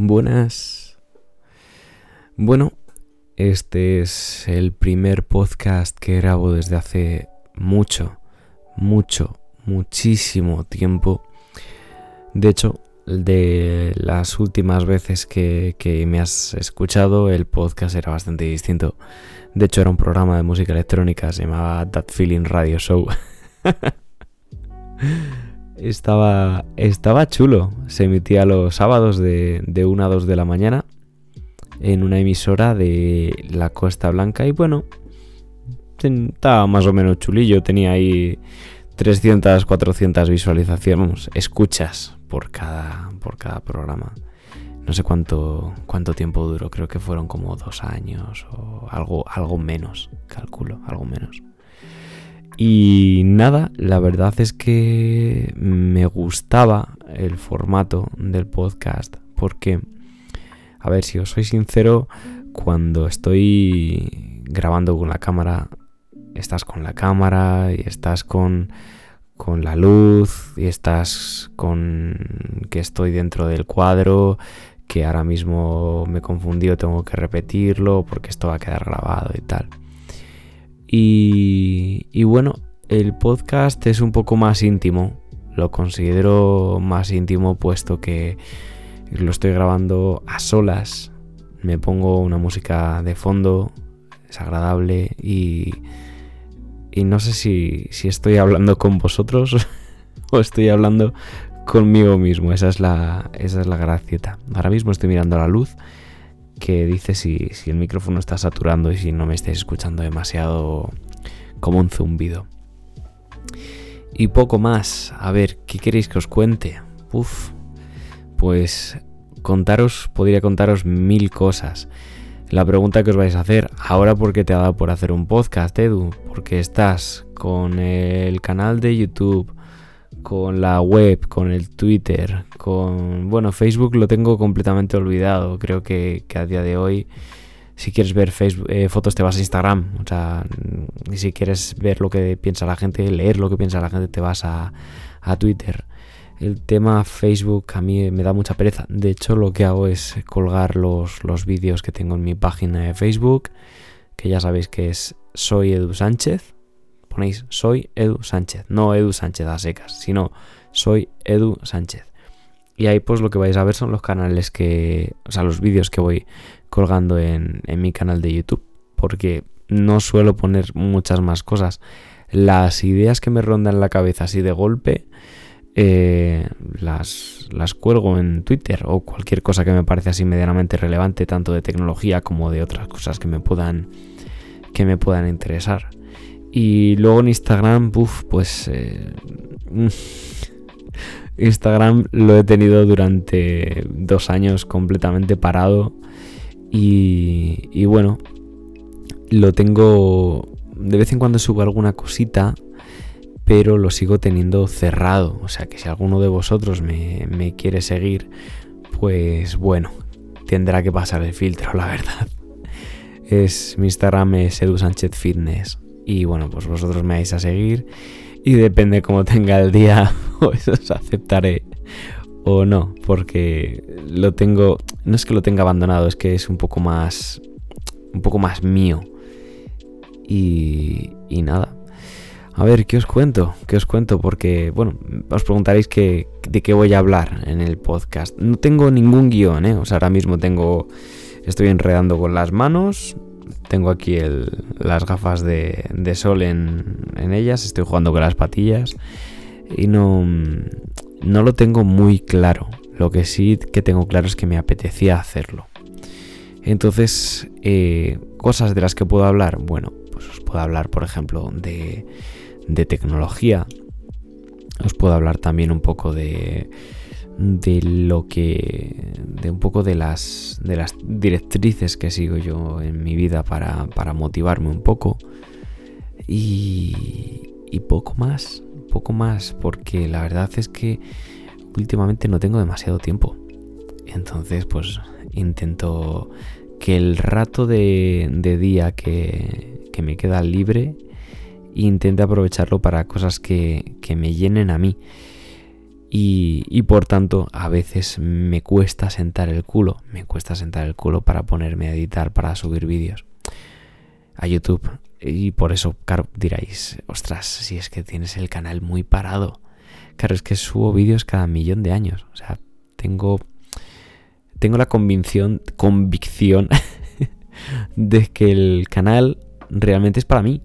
Buenas. Bueno, este es el primer podcast que grabo desde hace mucho, mucho, muchísimo tiempo. De hecho, de las últimas veces que, me has escuchado, el podcast era bastante distinto. De hecho, era un programa de música electrónica, se llamaba That Feeling Radio Show. estaba, estaba chulo. Se emitía los sábados de, de 1 a 2 de la mañana en una emisora de la Costa Blanca y bueno, estaba más o menos chulillo. Tenía ahí 300, 400 visualizaciones, escuchas por cada, por cada programa. No sé cuánto, cuánto tiempo duró, creo que fueron como dos años o algo, algo menos, calculo, algo menos. Y nada, la verdad es que me gustaba el formato del podcast porque, a ver, si os soy sincero, cuando estoy grabando con la cámara, estás con la cámara y estás con con la luz y estás con que estoy dentro del cuadro, que ahora mismo me confundió, tengo que repetirlo porque esto va a quedar grabado y tal. Y, y bueno, el podcast es un poco más íntimo, lo considero más íntimo puesto que lo estoy grabando a solas, me pongo una música de fondo, es agradable y y no sé si, estoy hablando con vosotros o estoy hablando conmigo mismo. Esa es la, esa es la gracieta. Ahora mismo estoy mirando la luz que dice si, si el micrófono está saturando y si no me estáis escuchando demasiado como un zumbido. Y poco más. A ver, ¿qué queréis que os cuente? Uf, pues contaros, podría contaros mil cosas. La pregunta que os vais a hacer, ahora por qué te ha dado por hacer un podcast, Edu, porque estás con el canal de YouTube, con la web, con el Twitter, con... Bueno, Facebook lo tengo completamente olvidado, creo que, a día de hoy, si quieres ver eh, fotos te vas a Instagram, o sea, y si quieres ver lo que piensa la gente, leer lo que piensa la gente, te vas a, a Twitter. El tema Facebook a mí me da mucha pereza. De hecho, lo que hago es colgar los, los vídeos que tengo en mi página de Facebook, que ya sabéis que es Soy Edu Sánchez. Soy Edu Sánchez, no Edu Sánchez a secas, sino Soy Edu Sánchez. Y ahí pues lo que vais a ver son los canales que, o sea, los vídeos que voy colgando en, en mi canal de YouTube, porque no suelo poner muchas más cosas. Las ideas que me rondan la cabeza así de golpe, eh, las, las cuelgo en Twitter o cualquier cosa que me parece así medianamente relevante, tanto de tecnología como de otras cosas que me puedan, que me puedan interesar. Y luego en Instagram, pues eh, Instagram lo he tenido durante dos años completamente parado y, y bueno, lo tengo, de vez en cuando subo alguna cosita pero lo sigo teniendo cerrado. O sea que si alguno de vosotros me, quiere seguir, pues bueno, tendrá que pasar el filtro, la verdad. Es mi Instagram es Edu. Y bueno, pues vosotros me vais a seguir. Y depende cómo tenga el día, pues os aceptaré o no. Porque lo tengo. No es que lo tenga abandonado, es que es un poco más. Un poco más mío. Y, y nada, a ver, ¿qué os cuento? ¿Qué os cuento? Porque, bueno, os preguntaréis de qué voy a hablar en el podcast. No tengo ningún guion, ¿eh? O sea, ahora mismo tengo... Estoy enredando con las manos. Tengo aquí las gafas de, sol en, ellas. Estoy jugando con las patillas. Y no... No lo tengo muy claro. Lo que sí que tengo claro es que me apetecía hacerlo. Entonces, eh, cosas de las que puedo hablar. Bueno, pues os puedo hablar, por ejemplo, de tecnología. Os puedo hablar también un poco de, de lo que de un poco de las de las directrices que sigo yo en mi vida para, para motivarme un poco y, y, poco más poco más porque la verdad es que últimamente no tengo demasiado tiempo entonces pues intento que el rato de, de día que, que me queda libre intente aprovecharlo para cosas que, me llenen a mí. Y, por tanto, a veces me cuesta sentar el culo, me cuesta sentar el culo para ponerme a editar, para subir vídeos a YouTube. Y por eso, claro, diréis, ostras, si es que tienes el canal muy parado. Claro, es que subo vídeos cada millón de años. O sea, tengo, tengo la convicción, convicción de que el canal realmente es para mí.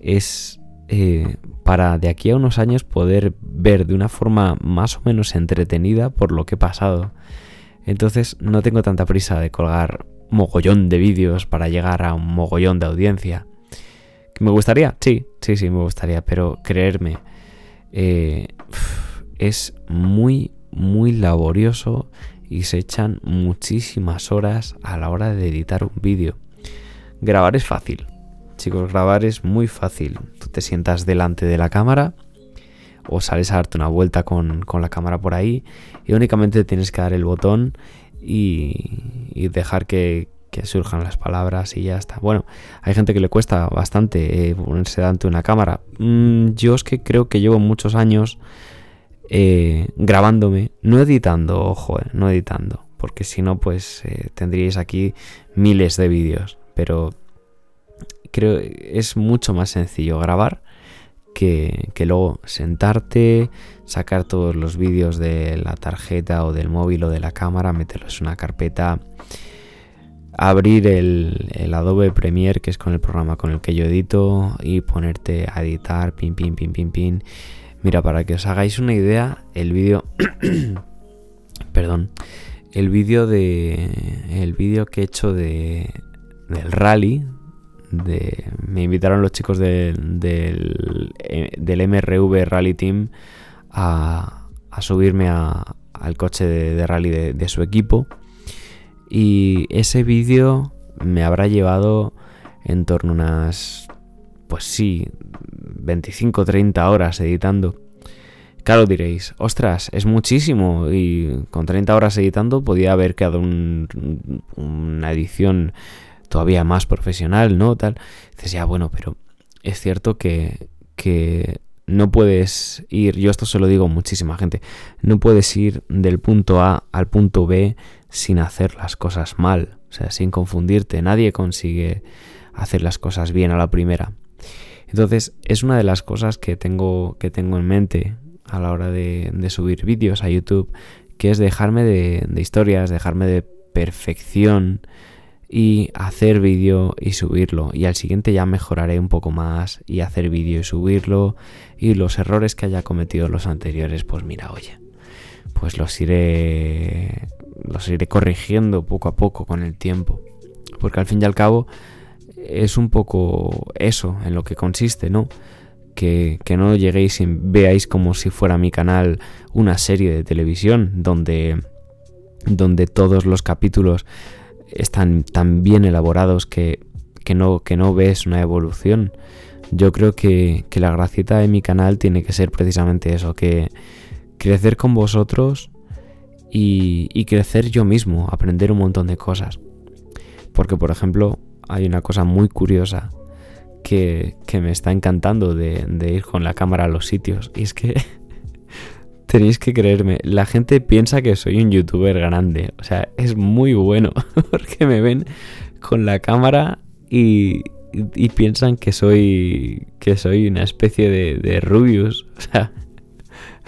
Es eh, para de aquí a unos años poder ver de una forma más o menos entretenida por lo que he pasado. Entonces no tengo tanta prisa de colgar mogollón de vídeos para llegar a un mogollón de audiencia. ¿Me gustaría? Sí, sí, sí, me gustaría, pero creerme, eh, es muy, muy laborioso y se echan muchísimas horas a la hora de editar un vídeo. Grabar es fácil, chicos, grabar es muy fácil. Tú te sientas delante de la cámara o sales a darte una vuelta con, la cámara por ahí y únicamente tienes que dar el botón y, dejar que, surjan las palabras y ya está. Bueno, hay gente que le cuesta bastante eh, ponerse delante de una cámara. Mm, yo es que creo que llevo muchos años eh, grabándome, no editando, ojo, eh, no editando, porque si no, pues tendríais aquí miles de vídeos, pero creo es mucho más sencillo grabar que, luego sentarte, sacar todos los vídeos de la tarjeta o del móvil o de la cámara, meterlos en una carpeta, abrir el, el, Adobe Premiere, que es con el programa con el que yo edito, y ponerte a editar, pin, pin, pin, pin, pin. Mira, para que os hagáis una idea, el vídeo... perdón. El vídeo de... El vídeo que he hecho de... Del rally, me invitaron los chicos del, del, eh, MRV Rally Team a, subirme al coche de, rally de, su equipo. Y ese vídeo me habrá llevado en torno a unas, pues sí, 25-30 horas editando. Claro, diréis, ostras, es muchísimo. Y con 30 horas editando podía haber quedado una edición todavía más profesional, ¿no? Tal. Dices, ya, bueno, pero es cierto que, que no puedes ir, yo esto se lo digo a muchísima gente, no puedes ir del punto A al punto B sin hacer las cosas mal, o sea, sin confundirte. Nadie consigue hacer las cosas bien a la primera. Entonces, es una de las cosas que tengo, que tengo en mente a la hora de, subir vídeos a YouTube, que es dejarme de, de historias, dejarme de perfección, y hacer vídeo y subirlo. Y al siguiente ya mejoraré un poco más y hacer vídeo y subirlo. Y los errores que haya cometido los anteriores, pues mira, oye, pues los iré, los iré corrigiendo poco a poco con el tiempo. Porque al fin y al cabo es un poco eso en lo que consiste, ¿no? Que, que, no lleguéis y veáis como si fuera mi canal una serie de televisión donde, donde todos los capítulos están tan bien elaborados que, no, que no ves una evolución. Yo creo que, la gracieta de mi canal tiene que ser precisamente eso, que crecer con vosotros y, crecer yo mismo, aprender un montón de cosas. Porque, por ejemplo, hay una cosa muy curiosa que, me está encantando de, ir con la cámara a los sitios. Y es que Tenéis que creerme, la gente piensa que soy un youtuber grande. O sea, es muy bueno porque me ven con la cámara y, piensan que soy que soy una especie de, de Rubius. O sea,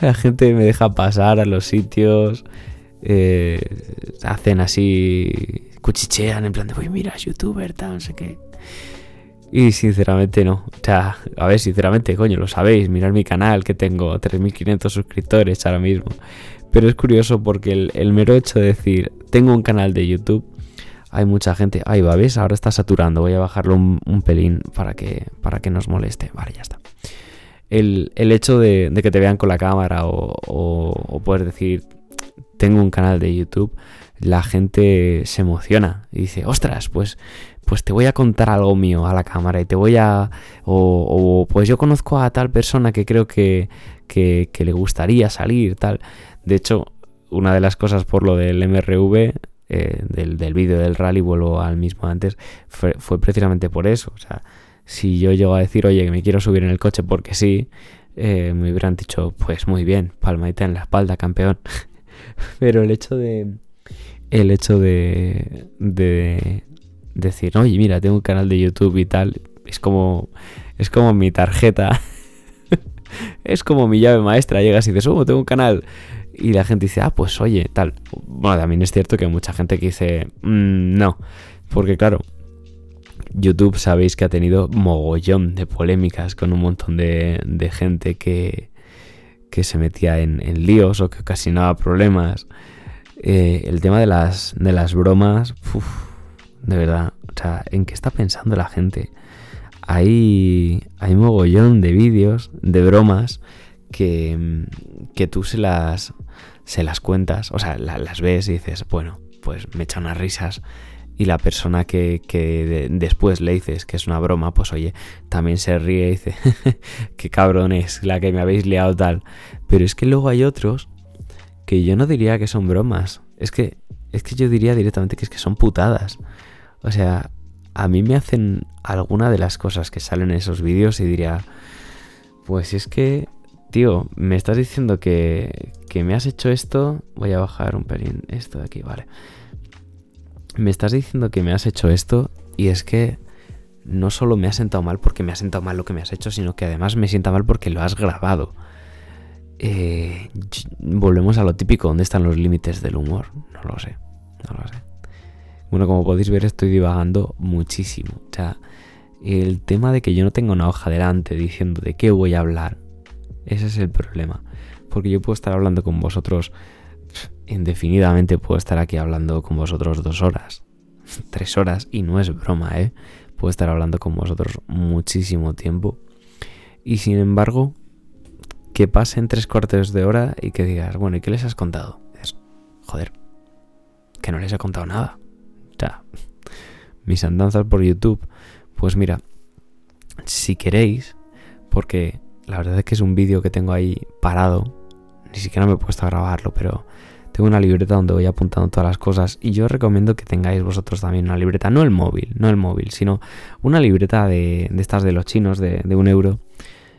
la gente me deja pasar a los sitios, eh, hacen así, cuchichean en plan de, uy, mira, youtuber, tal, no sé qué. Y sinceramente no. O sea, a ver, sinceramente, coño, lo sabéis. Mirad mi canal, que tengo 3.500 suscriptores ahora mismo. Pero es curioso porque el, mero hecho de decir, tengo un canal de YouTube, hay mucha gente. Ahí va, ¿ves? Ahora está saturando. Voy a bajarlo un, pelín para que, para que nos moleste. Vale, ya está. El, hecho de, que te vean con la cámara o, o, poder decir, tengo un canal de YouTube, la gente se emociona y dice, ostras, pues pues te voy a contar algo mío a la cámara y te voy a... O, pues yo conozco a tal persona que creo que, que, le gustaría salir, tal. De hecho, una de las cosas por lo del MRV, eh, del, del vídeo del rally, vuelvo al mismo antes, fue, precisamente por eso. O sea, si yo llego a decir, oye, que me quiero subir en el coche porque sí, eh, me hubieran dicho, pues muy bien, palmadita en la espalda, campeón. Pero el hecho de. El hecho de. de decir, oye, mira, tengo un canal de YouTube y tal. Es como. Es como mi tarjeta. es como mi llave maestra. Llegas y dices, oh, tengo un canal. Y la gente dice, ah, pues oye, tal. Bueno, también es cierto que hay mucha gente que dice, mm, no. Porque claro, YouTube sabéis que ha tenido mogollón de polémicas con un montón de, gente que, que se metía en, líos o que ocasionaba problemas. Eh, el tema de las, de las bromas, de verdad, o sea, ¿en qué está pensando la gente? Hay, hay mogollón de vídeos, de bromas, que, que tú se las, se las cuentas, o sea, las ves y dices, bueno, pues me echa unas risas y la persona que, después le dices que es una broma, pues oye, también se ríe y dice, qué cabrón es la que me habéis liado tal. Pero es que luego hay otros que yo no diría que son bromas. Es que, es que yo diría directamente que es que son putadas. O sea, a mí me hacen alguna de las cosas que salen en esos vídeos y diría, pues es que, tío, me estás diciendo que, que me has hecho esto. Voy a bajar un pelín esto de aquí, vale me estás diciendo que me has hecho esto y es que no solo me ha sentado mal porque me ha sentado mal lo que me has hecho, sino que además me sienta mal porque lo has grabado. Eh, volvemos a lo típico, ¿dónde están los límites del humor? No lo sé, no lo sé. Bueno, como podéis ver estoy divagando muchísimo. O sea, el tema de que yo no tengo una hoja delante diciendo de qué voy a hablar, ese es el problema. Porque yo puedo estar hablando con vosotros indefinidamente puedo estar aquí hablando con vosotros dos horas, tres horas, y no es broma, ¿eh? Puedo estar hablando con vosotros muchísimo tiempo. Y sin embargo, que pasen tres cuartos de hora y que digas, bueno, ¿y qué les has contado? Es, joder, que no les he contado nada. Mis andanzas por YouTube, pues mira, si queréis, porque la verdad es que es un vídeo que tengo ahí parado, ni siquiera me he puesto a grabarlo, pero tengo una libreta donde voy apuntando todas las cosas y yo recomiendo que tengáis vosotros también una libreta, no el móvil, no el móvil, sino una libreta de, estas de los chinos de, un euro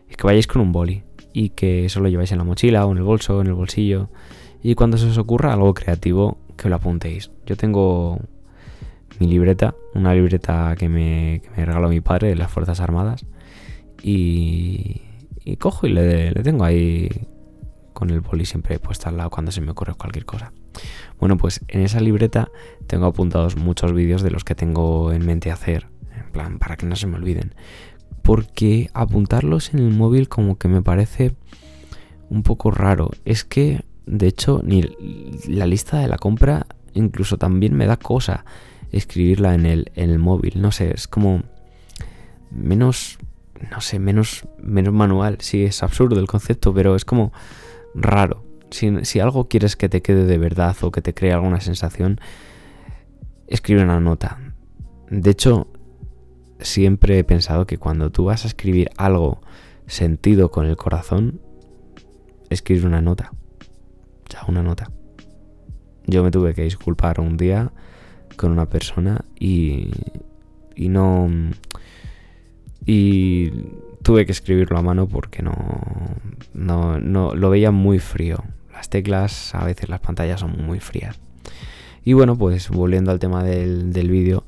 y que vayáis con un boli y que eso lo lleváis en la mochila o en el bolso, en el bolsillo y cuando se os ocurra algo creativo que lo apuntéis. Yo tengo mi libreta, una libreta que me, regaló mi padre de las Fuerzas Armadas y, cojo y le, le tengo ahí con el boli siempre puesto al lado cuando se me ocurre cualquier cosa. Bueno, pues en esa libreta tengo apuntados muchos vídeos de los que tengo en mente hacer, en plan, para que no se me olviden. Porque apuntarlos en el móvil como que me parece un poco raro. Es que, de hecho, ni la lista de la compra incluso también me da cosa escribirla en el, en el móvil. No sé, es como menos, no sé, menos, menos manual. Sí, es absurdo el concepto, pero es como raro. Si, algo quieres que te quede de verdad o que te cree alguna sensación, escribe una nota. De hecho, siempre he pensado que cuando tú vas a escribir algo sentido con el corazón, escribe una nota. Sea, una nota. Yo me tuve que disculpar un día con una persona y, y no... Y tuve que escribirlo a mano porque no, no, no lo veía muy frío. Las teclas, a veces las pantallas son muy frías. Y bueno, pues volviendo al tema del, del vídeo,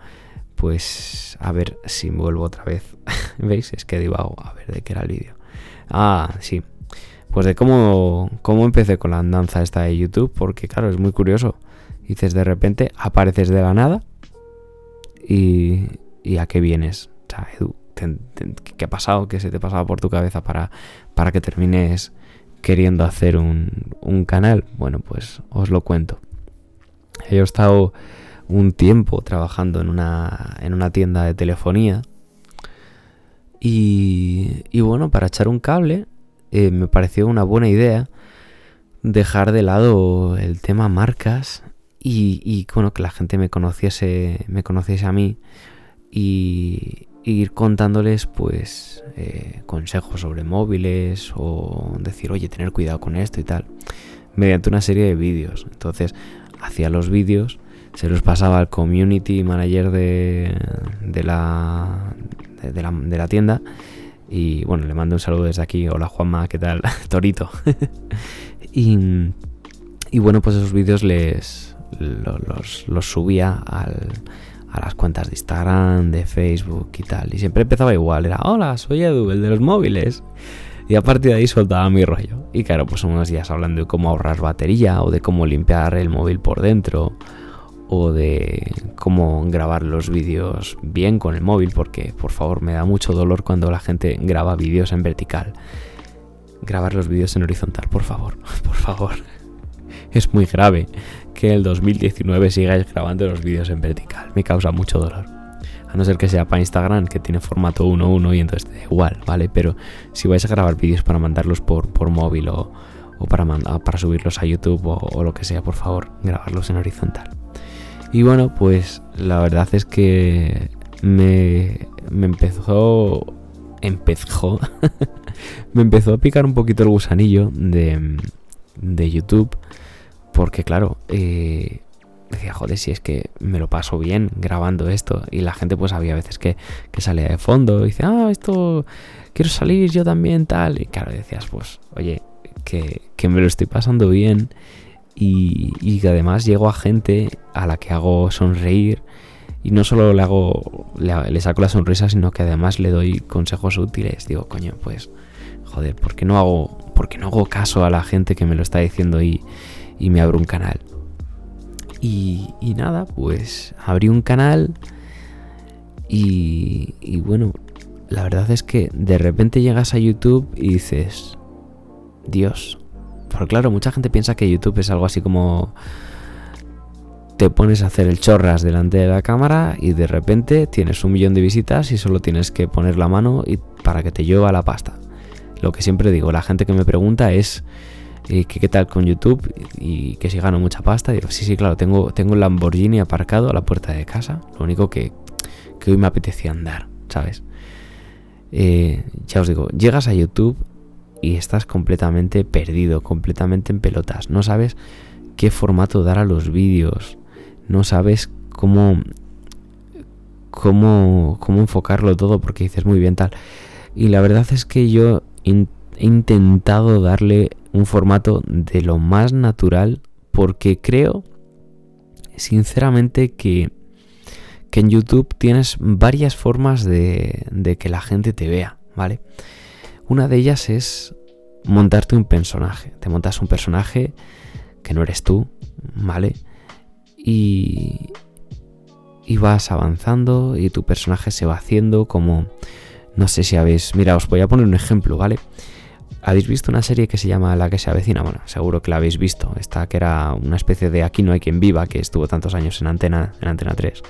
pues a ver si vuelvo otra vez. ¿Veis? Es que divago, a ver de qué era el vídeo. Ah, sí. Pues de cómo, cómo empecé con la andanza esta de YouTube, porque claro, es muy curioso. Dices de repente, apareces de la nada y, y a qué vienes. O sea, Edu, qué ha pasado, qué se te pasaba por tu cabeza para, para que termines queriendo hacer un, canal. Bueno, pues os lo cuento. He estado un tiempo trabajando en una, en una tienda de telefonía. Y, y bueno, para echar un cable eh, me pareció una buena idea dejar de lado el tema marcas y, bueno, que la gente me conociese, me conociese a mí y, ir contándoles pues eh, consejos sobre móviles o decir oye tener cuidado con esto y tal mediante una serie de vídeos entonces hacía los vídeos se los pasaba al community manager de, de, la, de, la, de la tienda Y bueno, le mando un saludo desde aquí. Hola Juanma, ¿qué tal? Torito. y, y, bueno, pues esos vídeos les los, subía a las cuentas de Instagram, de Facebook y tal. Y siempre empezaba igual. Era, hola, soy Edu, el de los móviles. Y a partir de ahí soltaba mi rollo. Y claro, pues unos días hablando de cómo ahorrar batería o de cómo limpiar el móvil por dentro o de cómo grabar los vídeos bien con el móvil, porque por favor me da mucho dolor cuando la gente graba vídeos en vertical. Grabar los vídeos en horizontal, por favor, por favor. Es muy grave que el 2019 sigáis grabando los vídeos en vertical, me causa mucho dolor. A no ser que sea para Instagram, que tiene formato 1.1 y entonces da igual, ¿vale? Pero si vais a grabar vídeos para mandarlos por, por móvil o, para, para subirlos a YouTube o lo que sea, por favor, grabarlos en horizontal. Y bueno, pues la verdad es que me, me empezó. Empezó. me empezó a picar un poquito el gusanillo de, de YouTube. Porque, claro, eh, decía, joder, si es que me lo paso bien grabando esto. Y la gente, pues había veces que, que salía de fondo y dice, ah, esto quiero salir yo también, tal. Y claro, decías, pues, oye, que, que me lo estoy pasando bien y, que además llego a gente a la que hago sonreír y no solo le hago le, saco la sonrisa sino que además le doy consejos útiles digo coño pues joder ¿por qué no hago por no hago caso a la gente que me lo está diciendo y, y me abro un canal y, y, nada pues abrí un canal y, y bueno la verdad es que de repente llegas a YouTube y dices Dios pero claro, mucha gente piensa que YouTube es algo así como te pones a hacer el chorras delante de la cámara y de repente tienes un millón de visitas y solo tienes que poner la mano y para que te lleva la pasta. Lo que siempre digo, la gente que me pregunta es eh, ¿qué, tal con YouTube y que si gano mucha pasta. digo, sí, sí, claro, tengo, tengo un Lamborghini aparcado a la puerta de casa. Lo único que, hoy me apetecía andar, ¿sabes? Eh, ya os digo, llegas a YouTube y estás completamente perdido, completamente en pelotas. No sabes qué formato dar a los vídeos, no sabes cómo, cómo, cómo enfocarlo todo porque dices muy bien tal. Y la verdad es que yo he intentado darle un formato de lo más natural porque creo sinceramente que, que en YouTube tienes varias formas de, de que la gente te vea, ¿vale? Una de ellas es montarte un personaje. Te montas un personaje que no eres tú, ¿vale? Y, y vas avanzando y tu personaje se va haciendo como... No sé si habéis... Mira, os voy a poner un ejemplo, ¿vale? ¿Habéis visto una serie que se llama La que se avecina? Bueno, seguro que la habéis visto. Esta que era una especie de Aquí no hay quien viva, que estuvo tantos años en Antena, en Antena 3.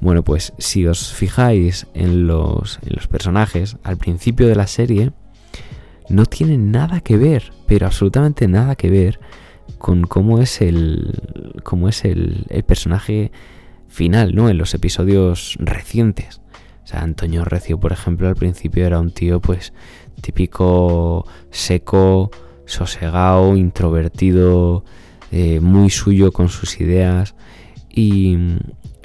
Bueno, pues si os fijáis en los, en los personajes, al principio de la serie no tienen nada que ver, pero absolutamente nada que ver con cómo es el, cómo es el, el personaje final, ¿no? En los episodios recientes. O sea, Antonio Recio, por ejemplo, al principio era un tío, pues, típico seco, sosegado, introvertido, eh, muy suyo con sus ideas. Y,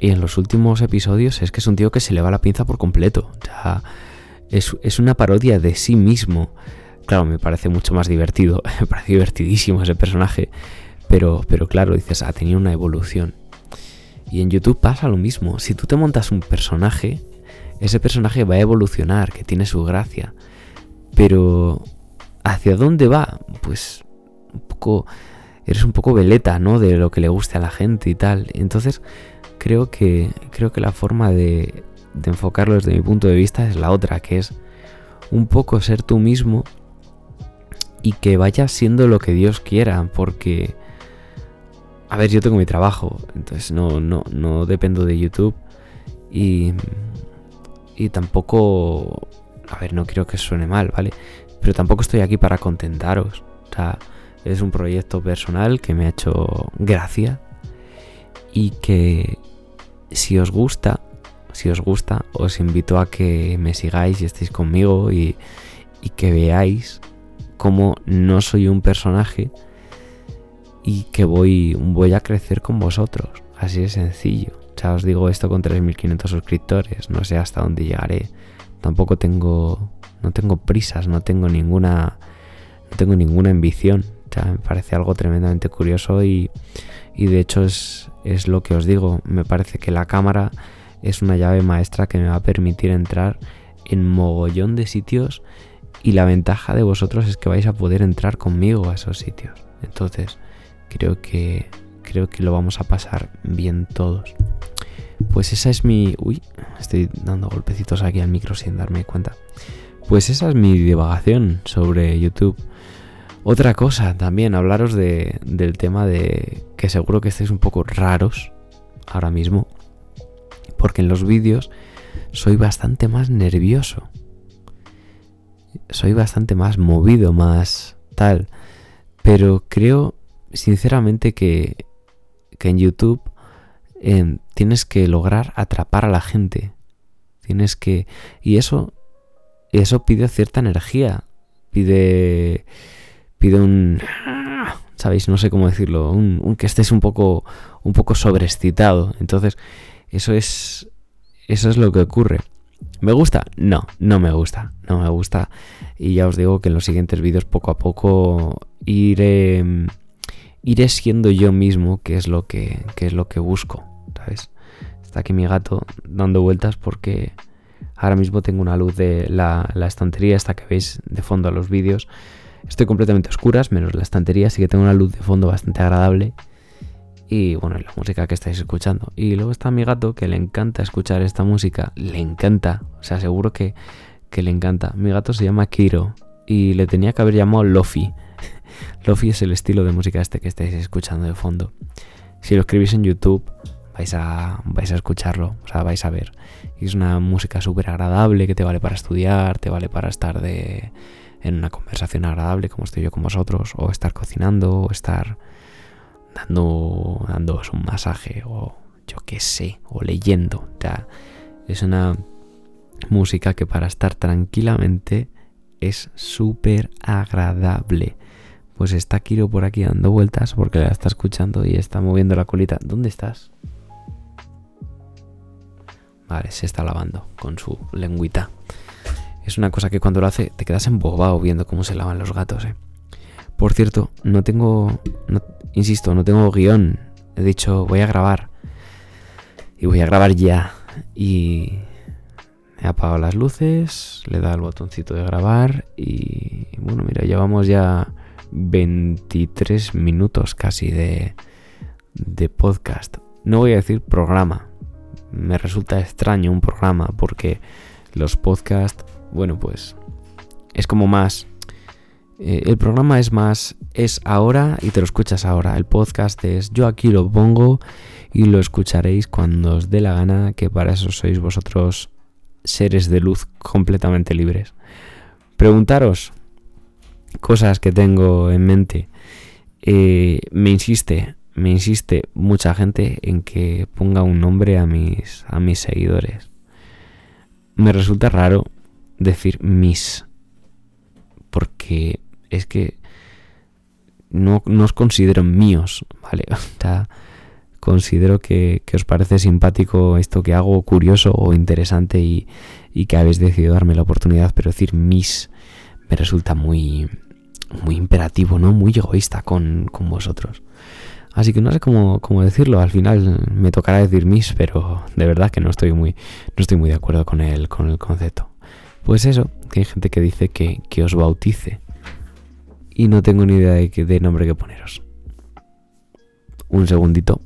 y en los últimos episodios es que es un tío que se le va la pinza por completo. O sea, es, una parodia de sí mismo. Claro, me parece mucho más divertido. Me parece divertidísimo ese personaje. Pero, pero claro, dices, ha tenido una evolución. Y en YouTube pasa lo mismo. Si tú te montas un personaje, ese personaje va a evolucionar, que tiene su gracia. Pero, ¿hacia dónde va? Pues un poco. Eres un poco veleta, ¿no? De lo que le guste a la gente y tal. Entonces, creo que, creo que la forma de, de enfocarlo desde mi punto de vista es la otra, que es un poco ser tú mismo y que vayas siendo lo que Dios quiera, porque, a ver, yo tengo mi trabajo, entonces no, no, no dependo de YouTube y, y tampoco, a ver, no quiero que suene mal, ¿vale? Pero tampoco estoy aquí para contentaros, o sea, es un proyecto personal que me ha hecho gracia y que si os gusta, si os gusta, os invito a que me sigáis y estéis conmigo y, que veáis cómo no soy un personaje y que voy, a crecer con vosotros. Así de sencillo. Ya os digo esto con 3.500 suscriptores. No sé hasta dónde llegaré. Tampoco tengo no tengo prisas, no tengo ninguna, no tengo ninguna ambición. Me parece algo tremendamente curioso y, y de hecho es, es lo que os digo. Me parece que la cámara es una llave maestra que me va a permitir entrar en mogollón de sitios y la ventaja de vosotros es que vais a poder entrar conmigo a esos sitios. Entonces, creo que creo que lo vamos a pasar bien todos. Pues esa es mi... Uy, estoy dando golpecitos aquí al micro sin darme cuenta. Pues esa es mi divagación sobre YouTube. Otra cosa también, hablaros de, del tema de que seguro que estáis un poco raros ahora mismo. Porque en los vídeos soy bastante más nervioso. Soy bastante más movido, más tal. Pero creo sinceramente que, que en YouTube tienes que lograr atrapar a la gente. Tienes que... Y eso, eso pide cierta energía. Pide... Pide un... ¿Sabéis? No sé cómo decirlo. Un, que estés un poco, un poco sobreexcitado. Entonces, eso es... Eso es lo que ocurre. ¿Me gusta? No, no me gusta. No me gusta. Y ya os digo que en los siguientes vídeos poco a poco iré, iré siendo yo mismo, que es lo que, es lo que busco. Está aquí mi gato dando vueltas porque ahora mismo tengo una luz de la, estantería, esta que veis de fondo a los vídeos. Estoy completamente oscuras, menos la estantería, así que tengo una luz de fondo bastante agradable y bueno, la música que estáis escuchando. Y luego está mi gato que le encanta escuchar esta música, le encanta, o sea, seguro que, que le encanta. Mi gato se llama Kiro y le tenía que haber llamado Lofi. Lofi es el estilo de música este que estáis escuchando de fondo. Si lo escribís en YouTube, vais a, vais a escucharlo, o sea, vais a ver. Y es una música súper agradable que te vale para estudiar, te vale para estar de, en una conversación agradable como estoy yo con vosotros, o estar cocinando, o estar dando, dando un masaje o yo qué sé, o leyendo. es una música que para estar tranquilamente es súper agradable. Pues está Kiro por aquí dando vueltas porque la está escuchando y está moviendo la colita. ¿Dónde estás? Vale, se está lavando con su lengüita. Es una cosa que cuando lo hace te quedas embobado viendo cómo se lavan los gatos, ¿eh? Por cierto, no tengo, insisto, no tengo guion. He dicho, voy a grabar. Y voy a grabar ya. Y he apagado las luces, le dado el botoncito de grabar y bueno, mira, llevamos ya 23 minutos casi de, de podcast. No voy a decir programa. Me resulta extraño un programa porque los podcasts, bueno, pues es como más eh, el programa es más, es ahora y te lo escuchas ahora. El podcast es yo aquí lo pongo y lo escucharéis cuando os dé la gana, que para eso sois vosotros seres de luz completamente libres. Preguntaros cosas que tengo en mente. Eh, me insiste, me insiste mucha gente en que ponga un nombre a mis, a mis seguidores. Me resulta raro decir mis, porque es que no, os considero míos, ¿vale? considero que, os parece simpático esto que hago, curioso o interesante y, que habéis decidido darme la oportunidad, pero decir mis me resulta muy, muy imperativo, ¿no? Muy egoísta con, vosotros. Así que no sé cómo, decirlo, al final me tocará decir mis, pero de verdad que no estoy muy, no estoy muy de acuerdo con el, con el concepto. Pues eso, que hay gente que dice que, que os bautice y no tengo ni idea de, qué, de nombre que poneros. Un segundito.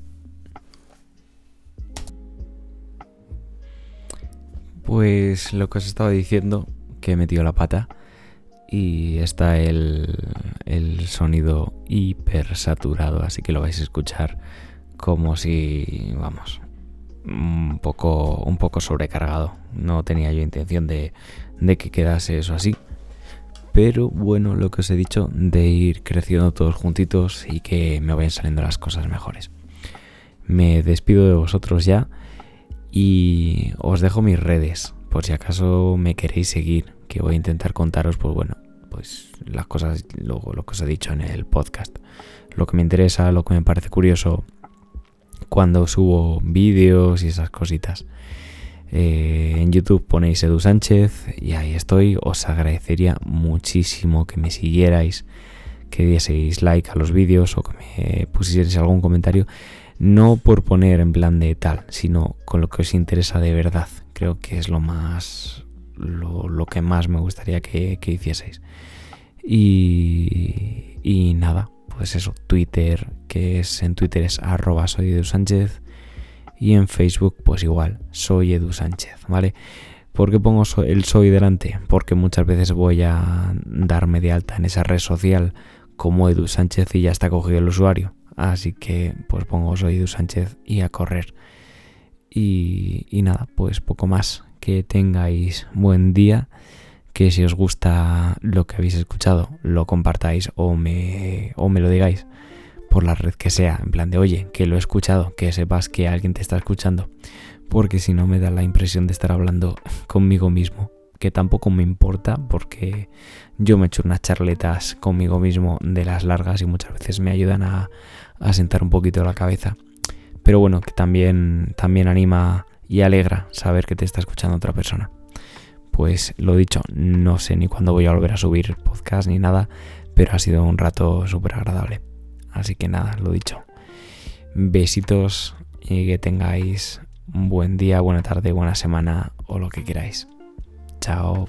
Pues lo que os estaba diciendo, que he metido la pata y está el, el sonido hiper saturado, así que lo vais a escuchar como si, vamos, un poco, un poco sobrecargado. No tenía yo intención de, de que quedase eso así. Pero bueno, lo que os he dicho, de ir creciendo todos juntitos y que me vayan saliendo las cosas mejores. Me despido de vosotros ya y os dejo mis redes, por si acaso me queréis seguir, que voy a intentar contaros, pues bueno, pues las cosas, luego lo que os he dicho en el podcast, lo que me interesa, lo que me parece curioso cuando subo vídeos y esas cositas. Eh, en YouTube ponéis Edu Sánchez y ahí estoy. Os agradecería muchísimo que me siguierais, que dieseis like a los vídeos o que me pusierais algún comentario. No por poner en plan de tal, sino con lo que os interesa de verdad. Creo que es lo más. Lo, que más me gustaría que, hicieseis. Y, y nada, pues eso, Twitter, que es en Twitter es arroba soy Sánchez y en Facebook pues igual, soy Edu Sánchez, ¿vale? ¿Por qué pongo el soy delante? Porque muchas veces voy a darme de alta en esa red social como Edu Sánchez y ya está cogido el usuario. Así que pues pongo soy Edu Sánchez y a correr. Y, nada, pues poco más. Que tengáis buen día que si os gusta lo que habéis escuchado, lo compartáis o me, o me lo digáis por la red que sea, en plan de, oye, que lo he escuchado, que sepas que alguien te está escuchando, porque si no me da la impresión de estar hablando conmigo mismo, que tampoco me importa, porque yo me echo unas charletas conmigo mismo de las largas y muchas veces me ayudan a, a sentar un poquito la cabeza. Pero bueno, que también, también anima y alegra saber que te está escuchando otra persona pues lo dicho, no sé ni cuándo voy a volver a subir podcast ni nada, pero ha sido un rato súper agradable. Así que nada, lo dicho. Besitos y que tengáis un buen día, buena tarde, buena semana o lo que queráis. Chao.